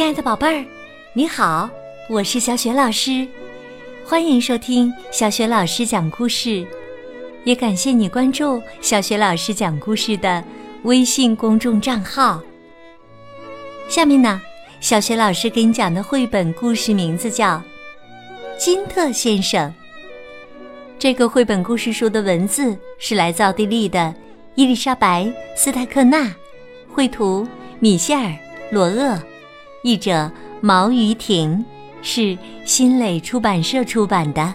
亲爱的宝贝儿，你好，我是小雪老师，欢迎收听小雪老师讲故事，也感谢你关注小雪老师讲故事的微信公众账号。下面呢，小雪老师给你讲的绘本故事名字叫《金特先生》。这个绘本故事书的文字是来自奥地利的伊丽莎白·斯泰克纳，绘图米歇尔·罗厄。译者毛于婷，是新蕾出版社出版的。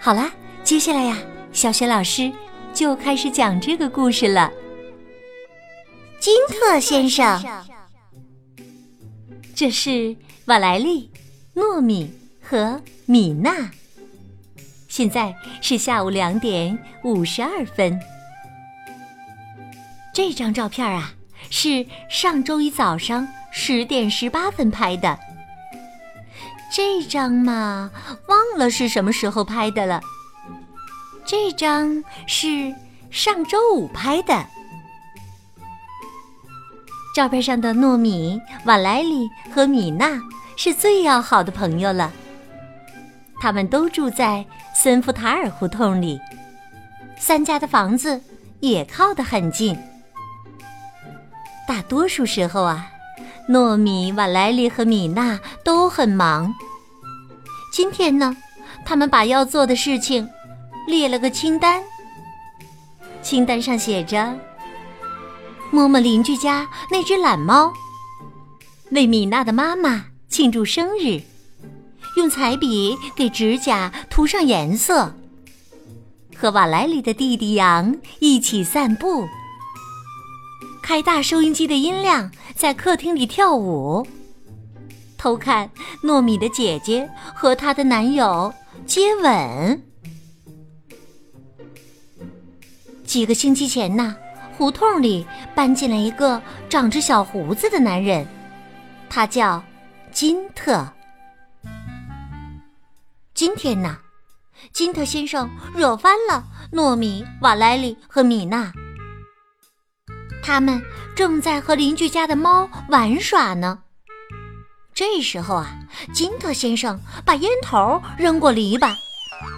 好啦，接下来呀，小雪老师就开始讲这个故事了。金特先生，这是瓦莱丽、糯米和米娜。现在是下午两点五十二分。这张照片啊，是上周一早上。十点十八分拍的这张嘛，忘了是什么时候拍的了。这张是上周五拍的。照片上的糯米、瓦莱里和米娜是最要好的朋友了。他们都住在森夫塔尔胡同里，三家的房子也靠得很近。大多数时候啊。糯米、瓦莱里和米娜都很忙。今天呢，他们把要做的事情列了个清单。清单上写着：摸摸邻居家那只懒猫，为米娜的妈妈庆祝生日，用彩笔给指甲涂上颜色，和瓦莱里的弟弟羊一起散步。开大收音机的音量，在客厅里跳舞，偷看糯米的姐姐和她的男友接吻。几个星期前呢，胡同里搬进来一个长着小胡子的男人，他叫金特。今天呢，金特先生惹翻了糯米、瓦莱里和米娜。他们正在和邻居家的猫玩耍呢。这时候啊，金特先生把烟头扔过篱笆，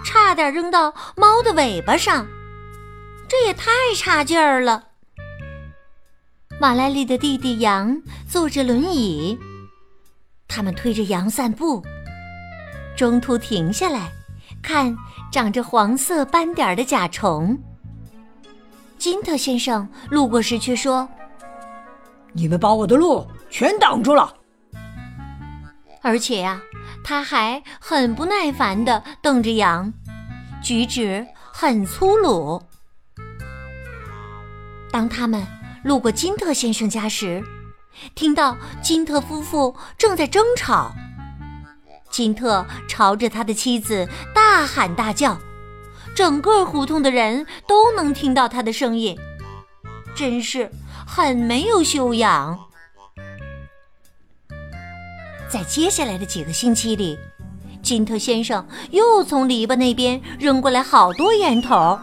差点扔到猫的尾巴上，这也太差劲儿了。马莱丽的弟弟羊坐着轮椅，他们推着羊散步，中途停下来看长着黄色斑点的甲虫。金特先生路过时却说：“你们把我的路全挡住了。”而且呀，他还很不耐烦地瞪着羊，举止很粗鲁。当他们路过金特先生家时，听到金特夫妇正在争吵，金特朝着他的妻子大喊大叫。整个胡同的人都能听到他的声音，真是很没有修养。在接下来的几个星期里，金特先生又从篱笆那边扔过来好多烟头，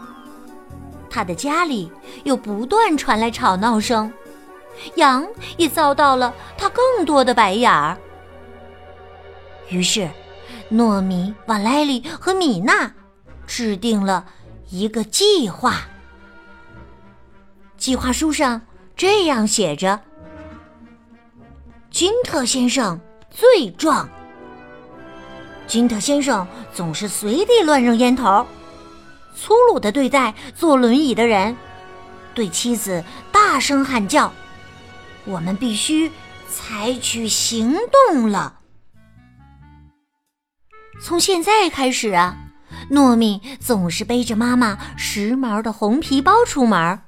他的家里又不断传来吵闹声，羊也遭到了他更多的白眼儿。于是，糯米、瓦莱里和米娜。制定了一个计划。计划书上这样写着：“金特先生最壮。金特先生总是随地乱扔烟头，粗鲁的对待坐轮椅的人，对妻子大声喊叫。我们必须采取行动了。从现在开始啊！”糯米总是背着妈妈时髦的红皮包出门。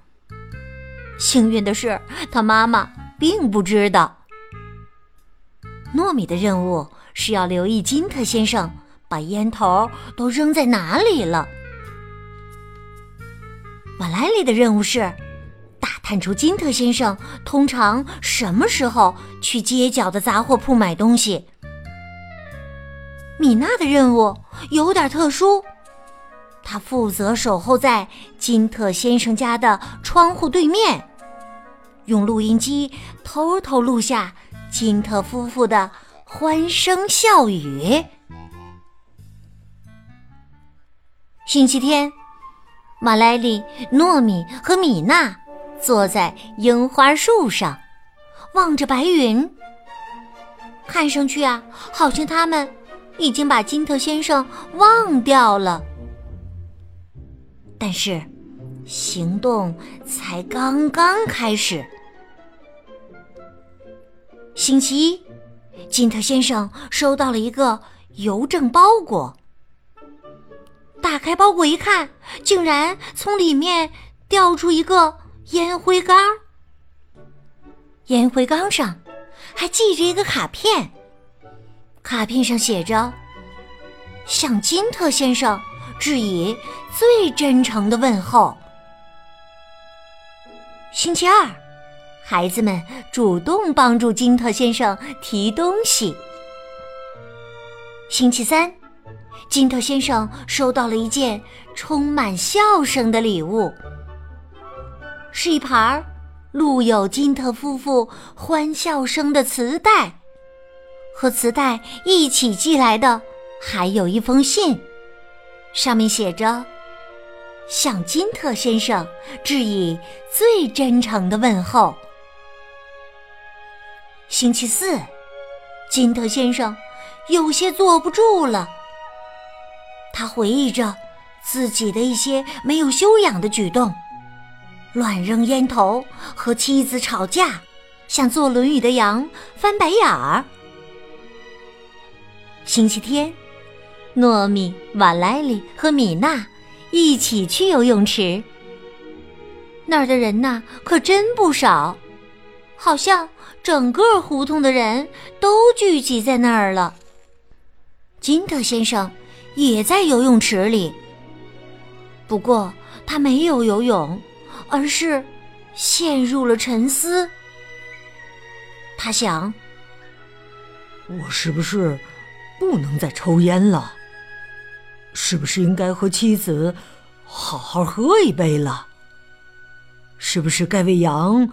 幸运的是，他妈妈并不知道。糯米的任务是要留意金特先生把烟头都扔在哪里了。瓦莱里的任务是打探出金特先生通常什么时候去街角的杂货铺买东西。米娜的任务有点特殊，他负责守候在金特先生家的窗户对面，用录音机偷偷录下金特夫妇的欢声笑语。星期天，马莱里、糯米和米娜坐在樱花树上，望着白云。看上去啊，好像他们已经把金特先生忘掉了。但是，行动才刚刚开始。星期一，金特先生收到了一个邮政包裹。打开包裹一看，竟然从里面掉出一个烟灰缸。烟灰缸上还系着一个卡片，卡片上写着：“向金特先生致以最真诚的问候。”星期二。孩子们主动帮助金特先生提东西。星期三，金特先生收到了一件充满笑声的礼物，是一盘录有金特夫妇欢笑声的磁带，和磁带一起寄来的还有一封信，上面写着：“向金特先生致以最真诚的问候。”星期四，金特先生有些坐不住了。他回忆着自己的一些没有修养的举动：乱扔烟头、和妻子吵架、像坐轮椅的羊翻白眼儿。星期天，糯米、瓦莱里和米娜一起去游泳池。那儿的人呐，可真不少。好像整个胡同的人都聚集在那儿了。金特先生也在游泳池里，不过他没有游泳，而是陷入了沉思。他想：我是不是不能再抽烟了？是不是应该和妻子好好喝一杯了？是不是该为羊？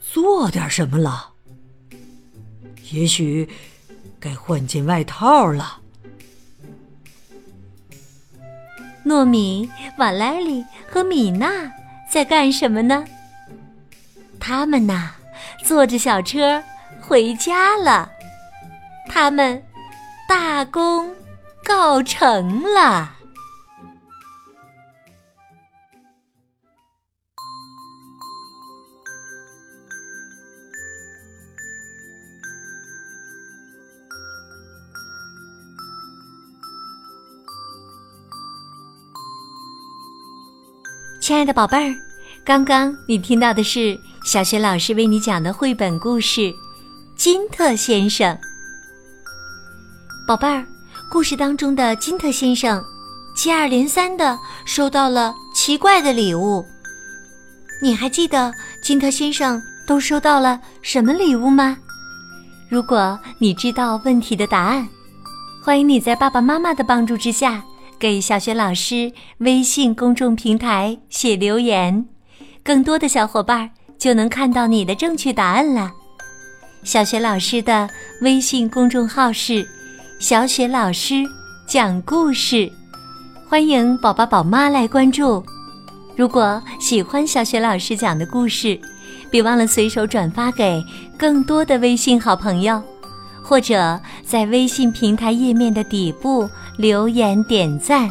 做点什么了？也许该换件外套了。糯米、瓦莱里和米娜在干什么呢？他们呐，坐着小车回家了。他们大功告成了。亲爱的宝贝儿，刚刚你听到的是小学老师为你讲的绘本故事《金特先生》。宝贝儿，故事当中的金特先生接二连三的收到了奇怪的礼物。你还记得金特先生都收到了什么礼物吗？如果你知道问题的答案，欢迎你在爸爸妈妈的帮助之下。给小学老师微信公众平台写留言，更多的小伙伴就能看到你的正确答案了。小学老师的微信公众号是“小雪老师讲故事”，欢迎宝宝宝妈来关注。如果喜欢小雪老师讲的故事，别忘了随手转发给更多的微信好朋友。或者在微信平台页面的底部留言点赞。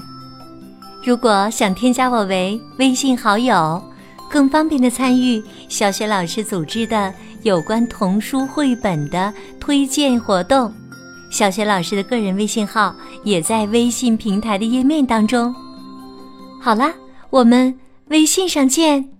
如果想添加我为微信好友，更方便的参与小雪老师组织的有关童书绘本的推荐活动，小雪老师的个人微信号也在微信平台的页面当中。好啦，我们微信上见。